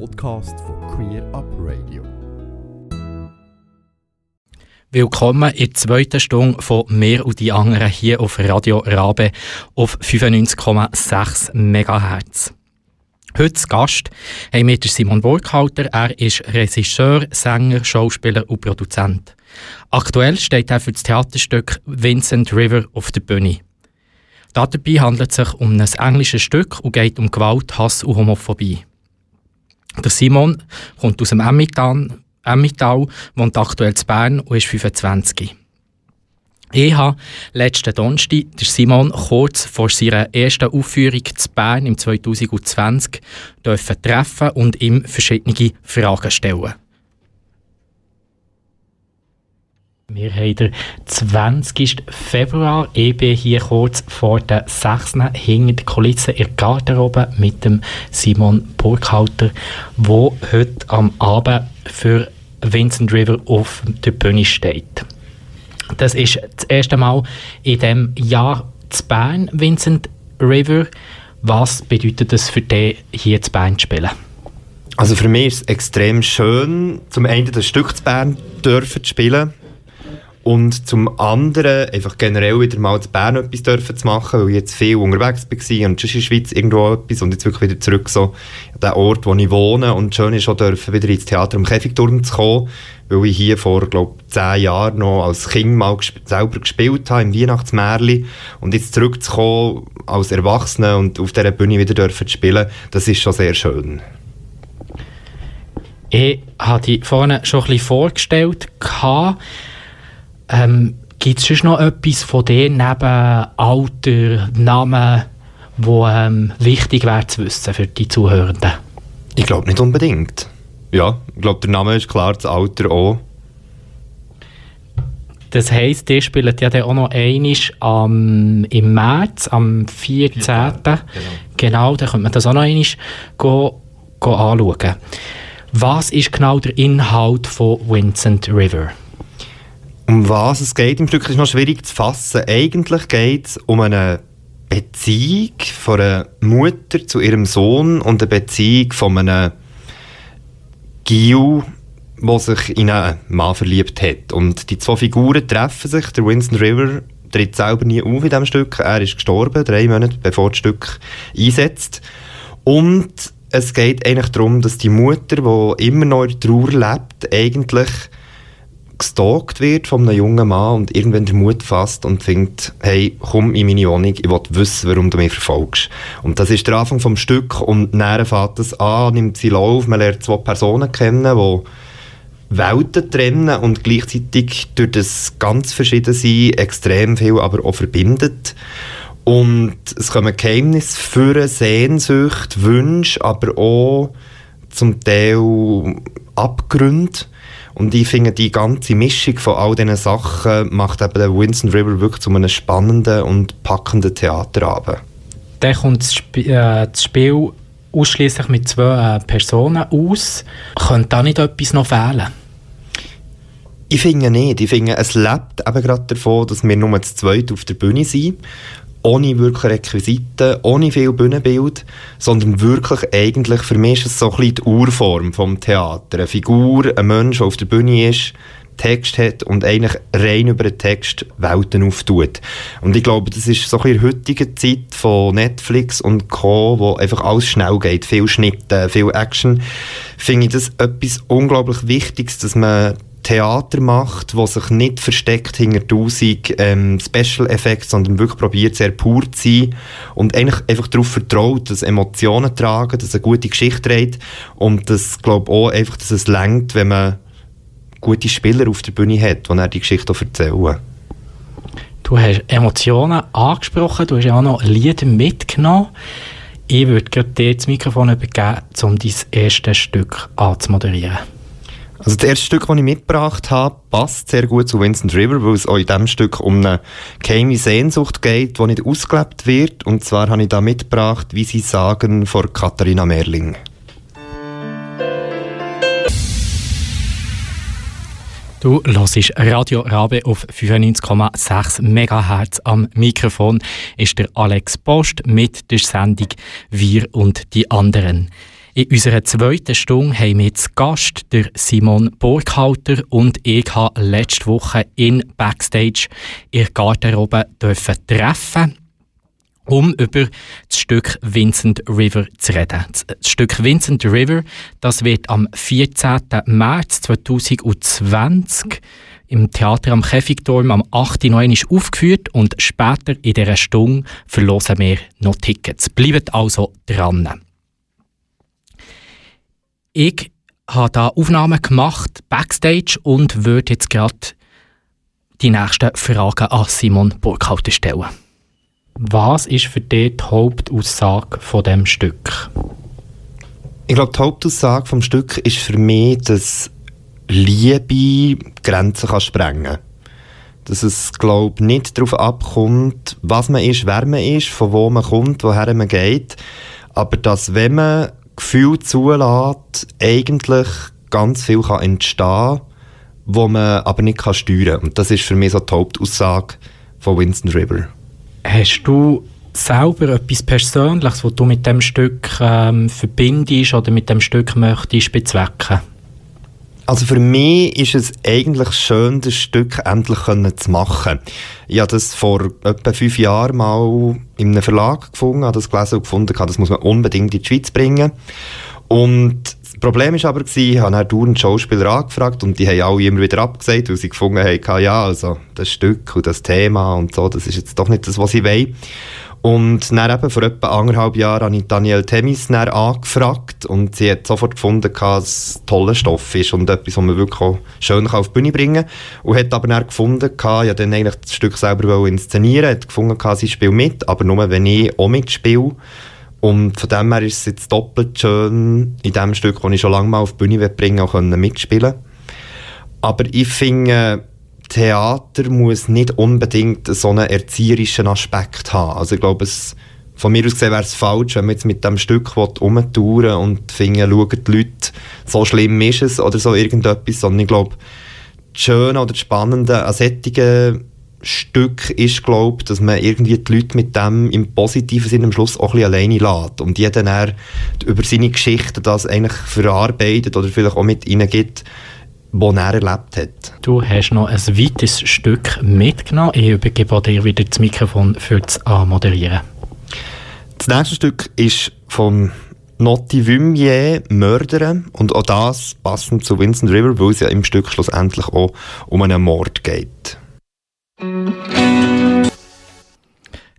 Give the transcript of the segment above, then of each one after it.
Podcast von Queer Up Radio. Willkommen in der zweiten Stunde von «Mehr und die anderen» hier auf Radio Rabe auf 95,6 MHz. Heute zu Gast haben wir Simon Burkhalter. Er ist Regisseur, Sänger, Schauspieler und Produzent. Aktuell steht er für das Theaterstück Vincent River auf der Bühne. Dabei handelt es sich um ein englisches Stück und geht um Gewalt, Hass und Homophobie. Der Simon kommt aus dem Emmental, Emmental wohnt aktuell in Bern und ist 25. Ich habe letzten Donnerstag Simon kurz vor seiner ersten Aufführung zu Bern im 2020 treffen und ihm verschiedene Fragen stellen. Wir haben den 20. Februar. Ich bin hier kurz vor der 6. hinter der Kulisse in der Garderobe mit dem Simon Burkhalter, der heute am Abend für Vincent River auf der Bühne steht. Das ist das erste Mal in diesem Jahr zu Bern, Vincent River. Was bedeutet es für dich, hier zu Bern zu spielen? Also für mich ist es extrem schön, zum einen das Stück zu Bern dürfen zu spielen und zum anderen einfach generell wieder mal zu Bern etwas dürfen zu machen, weil ich jetzt viel unterwegs war und schon in der Schweiz irgendwo etwas und jetzt wirklich wieder zurück so an den Ort, wo ich wohne und schön ist auch dürfen, wieder ins Theater am Käfigturm zu kommen, weil ich hier vor, glaube zehn Jahren noch als Kind mal gesp selber gespielt habe, im Weihnachtsmärli und jetzt zurückzukommen als Erwachsener und auf dieser Bühne wieder dürfen zu spielen, das ist schon sehr schön. Ich hatte dich vorhin schon ein bisschen vorgestellt. Ähm, Gibt es noch etwas von dir neben Alter, Namen, wo ähm, wichtig wäre zu wissen für die Zuhörenden? Ich glaube nicht unbedingt. Ja, ich glaube, der Name ist klar, das Alter auch. Das heisst, ihr spielt ja dann auch noch einmal am, im März, am 14. Ja, genau. genau, dann könnte man das auch noch einmal go, go anschauen. Was ist genau der Inhalt von Vincent River? Um was es geht im Stück ist noch schwierig zu fassen. Eigentlich geht es um eine Beziehung von einer Mutter zu ihrem Sohn und eine Beziehung von einem Gil, der sich in einen Mann verliebt hat. Und die zwei Figuren treffen sich. Der Winston River tritt selber nie auf in diesem Stück. Er ist gestorben, drei Monate bevor das Stück einsetzt. Und es geht eigentlich darum, dass die Mutter, die immer noch in Trauer lebt, eigentlich gestalkt wird von einem jungen Mann und irgendwann den Mut fasst und denkt, hey, komm in meine Wohnung, ich will wissen, warum du mich verfolgst. Und das ist der Anfang vom Stück und dann fährt es an, nimmt sie Lauf, man lernt zwei Personen kennen, die Welten trennen und gleichzeitig durch das ganz verschiedene sein extrem viel aber auch verbindet. Und es kommen Geheimnisse für Sehnsucht, Wünsche, aber auch zum Teil Abgründe. Und ich finde, die ganze Mischung von all diesen Sachen macht eben den Winston River wirklich zu einem spannenden und packenden Theaterabend. Dann kommt das, Sp äh, das Spiel ausschließlich mit zwei äh, Personen aus. Könnte da nicht etwas noch fehlen? Ich finde nicht. Ich finde, es lebt eben gerade davon, dass wir nur zu zweit auf der Bühne sind ohne wirklich Requisiten, ohne viel Bühnenbild, sondern wirklich eigentlich, für mich ist es so ein bisschen die Urform vom Theater. Eine Figur, ein Mensch, der auf der Bühne ist, Text hat und eigentlich rein über den Text Welten auftut. Und ich glaube, das ist so in der heutigen Zeit von Netflix und Co., wo einfach alles schnell geht, viel Schnitte, viel Action, finde ich das etwas unglaublich Wichtiges, dass man Theater macht, wo sich nicht versteckt hinter tausend ähm, Special Effects, sondern wirklich probiert, sehr pur zu sein und eigentlich einfach darauf vertraut, dass Emotionen tragen, dass eine gute Geschichte trägt und das glaube auch einfach, dass es längt, wenn man gute Spieler auf der Bühne hat, die die Geschichte erzählen. Du hast Emotionen angesprochen, du hast ja auch noch Lieder mitgenommen. Ich würde dir das Mikrofon übergeben, um dein erstes Stück anzumoderieren. Also das erste Stück, das ich mitgebracht habe, passt sehr gut zu Vincent River, weil es auch in diesem Stück um eine geheime Sehnsucht geht, die nicht ausgelebt wird. Und zwar habe ich da mitgebracht, wie sie sagen, von Katharina Merling. Du hörst Radio Rabe auf 95,6 MHz. Am Mikrofon ist der Alex Post mit der Sendung Wir und die anderen. In unserer zweiten Stunde haben wir zu Gast der Simon Burkhalter und ich habe letzte Woche in Backstage in Garderobe dürfen treffen um über das Stück Vincent River zu reden. Das Stück Vincent River, das wird am 14. März 2020 im Theater am Käfigturm am 8. Noch aufgeführt und später in dieser Stunde verlosen wir noch Tickets. Bleibt also dran. Ich habe da Aufnahmen gemacht, Backstage, und würde jetzt gerade die nächsten Fragen an Simon Burkhalter stellen. Was ist für dich die Hauptaussage von dem Stück? Ich glaube, die Hauptaussage vom Stück ist für mich, dass Liebe Grenzen kann sprengen kann. Dass es, glaube nicht darauf abkommt, was man ist, wer man ist, von wo man kommt, woher man geht, aber dass, wenn man Gefühl zulässt, eigentlich ganz viel kann entstehen kann, wo man aber nicht kann steuern kann. Und das ist für mich so die Hauptaussage von Winston River. Hast du selber etwas Persönliches, was du mit dem Stück ähm, verbindest oder mit dem Stück möchtest bezwecken? Also für mich ist es eigentlich schön, das Stück endlich zu machen. Ich habe das vor etwa fünf Jahren mal in einem Verlag gefunden, habe das gelesen und gefunden, das muss man unbedingt in die Schweiz bringen. Und das Problem war aber, ich habe dann dauernd Schauspieler angefragt und die haben alle immer wieder abgesagt, weil sie gefunden haben, ja, also das Stück und das Thema und so, das ist jetzt doch nicht das, was ich will. Und dann eben vor etwa anderthalb Jahren habe ich Danielle Temis angefragt und sie hat sofort gefunden, dass es ein toller Stoff ist und etwas, was man wirklich auch schön auf die Bühne bringen kann. Und hat aber dann gefunden, ja dann eigentlich das Stück selber inszenieren, hat gefunden, sie spielt mit, aber nur wenn ich auch mitspiele. Und von dem her ist es jetzt doppelt schön, in dem Stück, das ich schon lange mal auf die Bühne bringen auch mitspielen Aber ich finde, Theater muss nicht unbedingt so einen erzieherischen Aspekt haben. Also ich glaube, es, von mir aus gesehen wäre es falsch, wenn man jetzt mit dem Stück umtouren und finden, schauen die Leute, so schlimm ist es oder so irgendetwas, sondern ich glaube, das Schöne oder das Spannende an solchen Stück ist, glaube dass man irgendwie die Leute mit dem im positiven Sinne am Schluss auch ein bisschen alleine lässt und jeder dann über seine Geschichte das eigentlich verarbeitet oder vielleicht auch mit ihnen gibt, was er erlebt hat. Du hast noch ein weiteres Stück mitgenommen. Ich übergebe dir wieder das Mikrofon für das Moderieren. Das nächste Stück ist von Notti Vumier, Mörder. Und auch das passend zu Vincent River, weil es ja im Stück schlussendlich auch um einen Mord geht.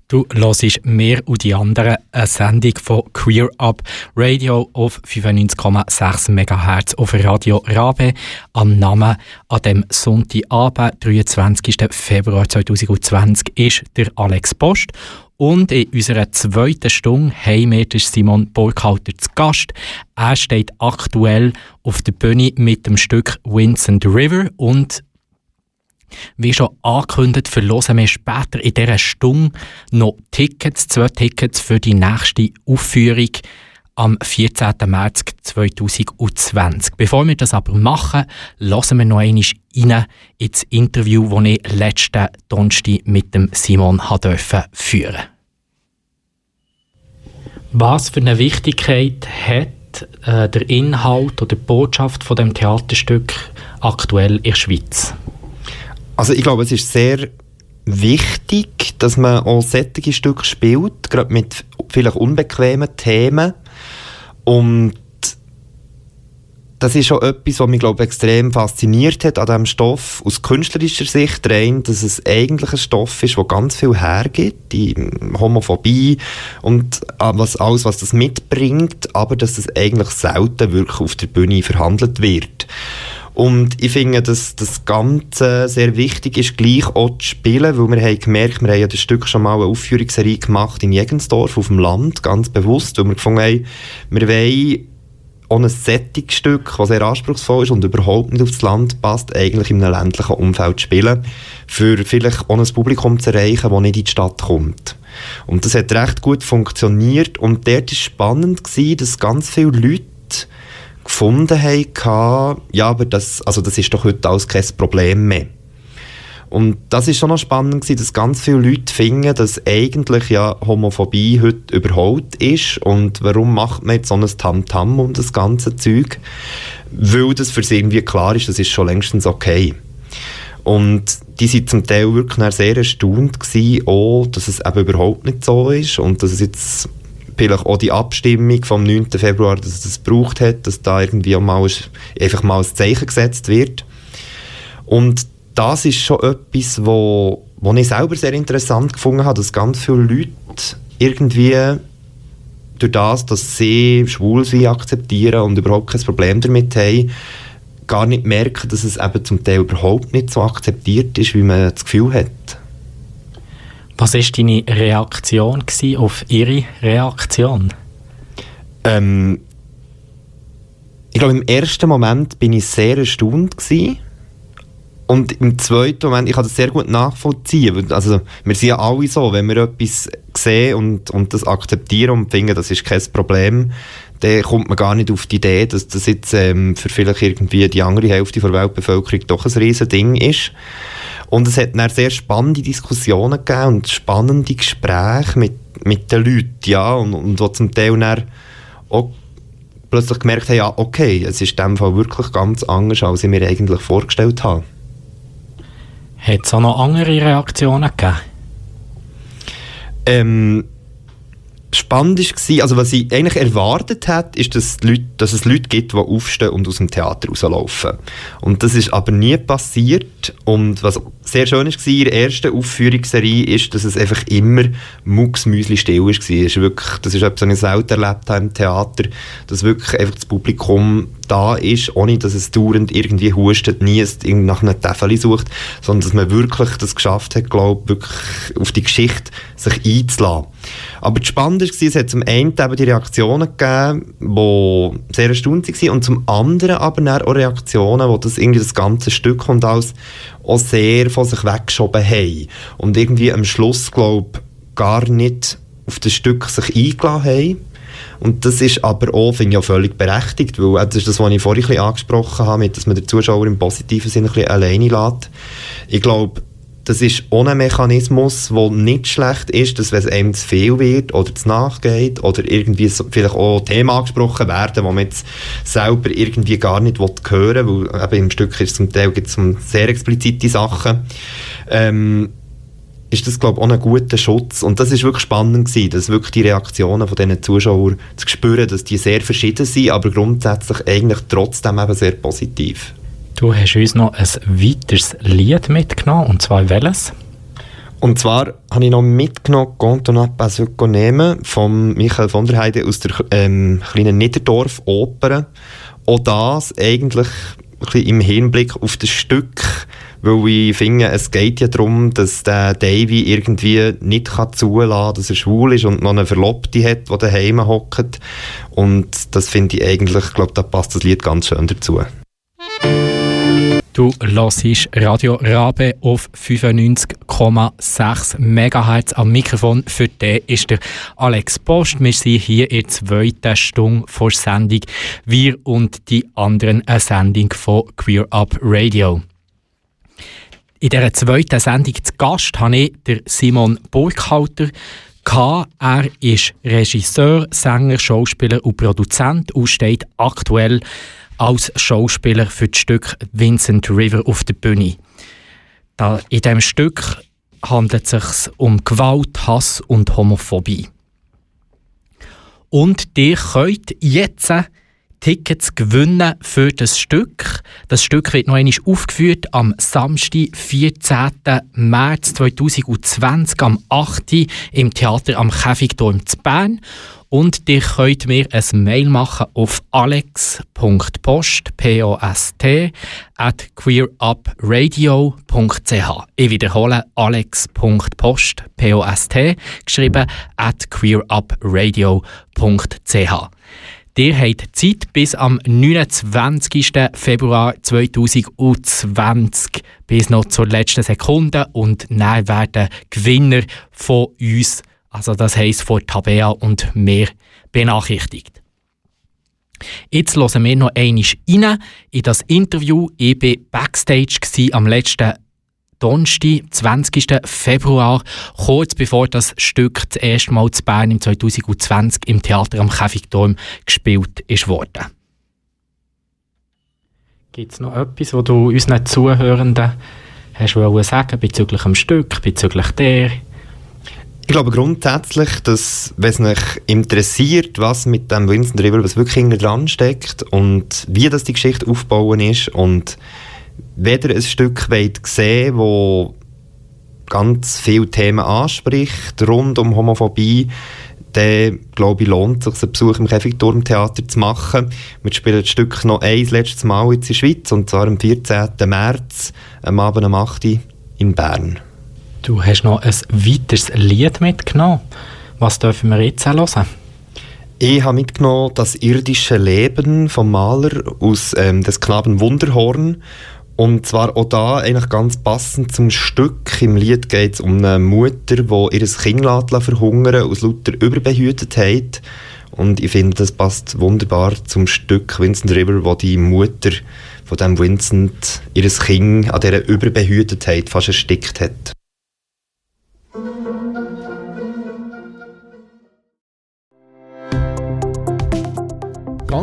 Du hörst mehr und die anderen eine Sendung von Queer Up Radio auf 95,6 MHz auf Radio Rabe. Am Namen an dem Sonntagabend, 23. Februar 2020, ist der Alex Post. Und in unserer zweiten Stunde haben wir Simon Burkhalter zu Gast. Er steht aktuell auf der Bühne mit dem Stück Vincent River und wie schon angekündigt, verlosen wir später in dieser Stunde noch Tickets, zwei Tickets für die nächste Aufführung am 14. März 2020. Bevor wir das aber machen, lassen wir noch einmal rein ins Interview, das ich letzten Donnerstag mit dem Simon führen. Was für eine Wichtigkeit hat äh, der Inhalt oder die Botschaft von dem Theaterstück aktuell in der Schweiz? Also ich glaube, es ist sehr wichtig, dass man auch solche Stücke spielt, gerade mit vielleicht unbequemen Themen. Und das ist schon etwas, was mich glaube extrem fasziniert hat an diesem Stoff aus künstlerischer Sicht rein, dass es eigentlich ein Stoff ist, der ganz viel hergibt, die Homophobie und was, alles, was das mitbringt, aber dass es eigentlich selten wirklich auf der Bühne verhandelt wird. Und ich finde, dass das Ganze sehr wichtig ist, gleich auch zu spielen, weil wir haben gemerkt, wir haben ja das Stück schon mal eine Aufführungsserie gemacht in Jegensdorf auf dem Land, ganz bewusst, weil wir gefunden haben, wir wollen auch ein Sättigstück, das sehr anspruchsvoll ist und überhaupt nicht aufs Land passt, eigentlich in einem ländlichen Umfeld spielen, für vielleicht auch ein Publikum zu erreichen, das nicht in die Stadt kommt. Und das hat recht gut funktioniert und dort war spannend, gewesen, dass ganz viele Leute gefunden haben, ja, aber das, also das ist doch heute alles kein Problem mehr. Und das ist schon noch spannend gewesen, dass ganz viele Leute finden, dass eigentlich ja Homophobie heute überholt ist und warum macht man jetzt so ein Tamtam um das ganze Zeug? Weil das für sie irgendwie klar ist, das ist schon längstens okay. Und die sind zum Teil wirklich sehr erstaunt gewesen, auch, dass es eben überhaupt nicht so ist und dass es jetzt vielleicht auch die Abstimmung vom 9. Februar, dass es das gebraucht hat, dass da irgendwie mal einfach mal ein Zeichen gesetzt wird. Und das ist schon etwas, wo, wo ich selber sehr interessant gefunden habe, dass ganz viele Leute irgendwie durch das, dass sie schwul sind, akzeptieren und überhaupt kein Problem damit haben, gar nicht merken, dass es eben zum Teil überhaupt nicht so akzeptiert ist, wie man das Gefühl hat. Was war deine Reaktion auf ihre Reaktion? Ähm, ich glaube, im ersten Moment bin ich sehr erstaunt gewesen. Und im zweiten Moment, ich kann das sehr gut nachvollziehen. Also, wir sind ja alle so, wenn wir etwas sehen und, und das akzeptieren und finden, das ist kein Problem, dann kommt man gar nicht auf die Idee, dass das jetzt ähm, für vielleicht irgendwie die andere Hälfte der Weltbevölkerung doch ein riesen Ding ist. Und es hat dann sehr spannende Diskussionen gegeben und spannende Gespräche mit, mit den Leuten, ja, und, und wo zum Teil dann auch plötzlich gemerkt haben, ja, okay, es ist in dem Fall wirklich ganz anders, als ich mir eigentlich vorgestellt habe. Hat es auch noch andere Reaktionen gegeben? Ähm, spannend war, also was ich eigentlich erwartet hätte, ist, dass, Leute, dass es Leute gibt, die aufstehen und aus dem Theater rauslaufen. Und das ist aber nie passiert. Und was sehr schön war in der ersten Aufführungsserie, ist, dass es einfach immer mucksmüsli still war. Das ist wirklich, das ist etwas, was ich selten erlebt habe im Theater, dass wirklich einfach das Publikum da ist, ohne dass es dauernd irgendwie hustet, nie nach einem Tafel sucht, sondern dass man wirklich das geschafft hat, glaube wirklich auf die Geschichte sich einzulassen. Aber das Spannende war, es hat zum einen eben die Reaktionen gegeben, die sehr erstaunt waren, und zum anderen aber auch Reaktionen, die das irgendwie das ganze Stück und alles auch sehr von sich weggeschoben haben. Und irgendwie am Schluss, glaube gar nicht auf das Stück sich eingeladen haben und das ist aber auch, finde ich, auch völlig berechtigt, weil äh, das ist das, was ich vorhin ein angesprochen habe, dass man den Zuschauer im positiven Sinne ein bisschen alleine lässt. Ich glaube, das ist ohne Mechanismus, der nicht schlecht ist, dass wenn es einem zu viel wird oder zu nachgeht oder irgendwie vielleicht auch Themen angesprochen werden, die man jetzt selber irgendwie gar nicht hören will, weil eben im Stück ist zum Teil gibt es sehr explizite Sachen. Ähm, ist das, glaube ich, auch ein guter Schutz. Und das ist wirklich spannend gewesen, dass wirklich die Reaktionen von diesen Zuschauern zu spüren, dass die sehr verschieden sind, aber grundsätzlich eigentlich trotzdem eben sehr positiv. Du hast uns noch ein weiteres Lied mitgenommen, und zwar welches? Und zwar habe ich noch mitgenommen «Quand on n'a pas von Michael von der Heide aus der ähm, kleinen Niederdorf-Oper. Auch das eigentlich im Hinblick auf das Stück weil ich finde, es geht ja darum, dass der Davy irgendwie nicht kann zulassen kann, dass er schwul ist und noch eine Verlobte hat, die daheim hockt. Und das finde ich eigentlich, ich glaube, da passt das Lied ganz schön dazu. Du hörst Radio Rabe auf 95,6 MHz am Mikrofon. Für den ist der Alex Post. Wir sind hier in der zweiten Stunde vor Sendung. Wir und die anderen eine Sendung von Queer Up Radio. In dieser zweiten Sendung zu Gast habe ich Simon Burkhalter. Er ist Regisseur, Sänger, Schauspieler und Produzent und steht aktuell als Schauspieler für das Stück Vincent River auf der Bühne. in diesem Stück handelt es sich um Gewalt, Hass und Homophobie. Und ihr könnt jetzt Tickets gewinnen für das Stück. Das Stück wird noch einmal aufgeführt am Samstag, 14. März 2020 am 8. im Theater am Käfigturm zu Bern. Und ihr könnt mir ein Mail machen auf alex.post, P-O-S-T, at queerupradio.ch. Ich wiederhole, alex.post, P-O-S-T, geschrieben, at queerupradio.ch. Ihr habt Zeit bis am 29. Februar 2020 bis noch zur letzten Sekunde und dann werden Gewinner von uns, also das heisst von Tabea und mir, benachrichtigt. Jetzt hören wir noch einmal rein in das Interview. Ich war backstage am letzten Donnerstag, 20. Februar, kurz bevor das Stück das erste Mal zu Bern im 2020 im Theater am Käfigturm gespielt ist worden. Gibt es noch etwas, was du unseren Zuhörenden hast du sagen bezüglich dem Stück, bezüglich der? Ich glaube grundsätzlich, dass, wenn es mich interessiert, was mit dem Winston River was wirklich hinter dran steckt und wie das die Geschichte aufbauen ist und weder ein Stück weit sehen, wo ganz viele Themen anspricht rund um Homophobie, dann glaube ich, lohnt es sich, einen Besuch im Käfigturmtheater zu machen. Wir spielen das Stück noch ein letztes Mal in der Schweiz, und zwar am 14. März, am Abend um 8 Uhr in Bern. Du hast noch ein weiteres Lied mitgenommen. Was dürfen wir jetzt hören? Ich habe mitgenommen das irdische Leben vom Maler aus ähm, des Knaben Wunderhorn. Und zwar auch da eigentlich ganz passend zum Stück. Im Lied geht es um eine Mutter, die ihr Kind verhungern aus lauter Überbehütetheit. Und ich finde, das passt wunderbar zum Stück Vincent River, wo die Mutter von dem Vincent ihr Kind an dieser Überbehütetheit fast erstickt hat.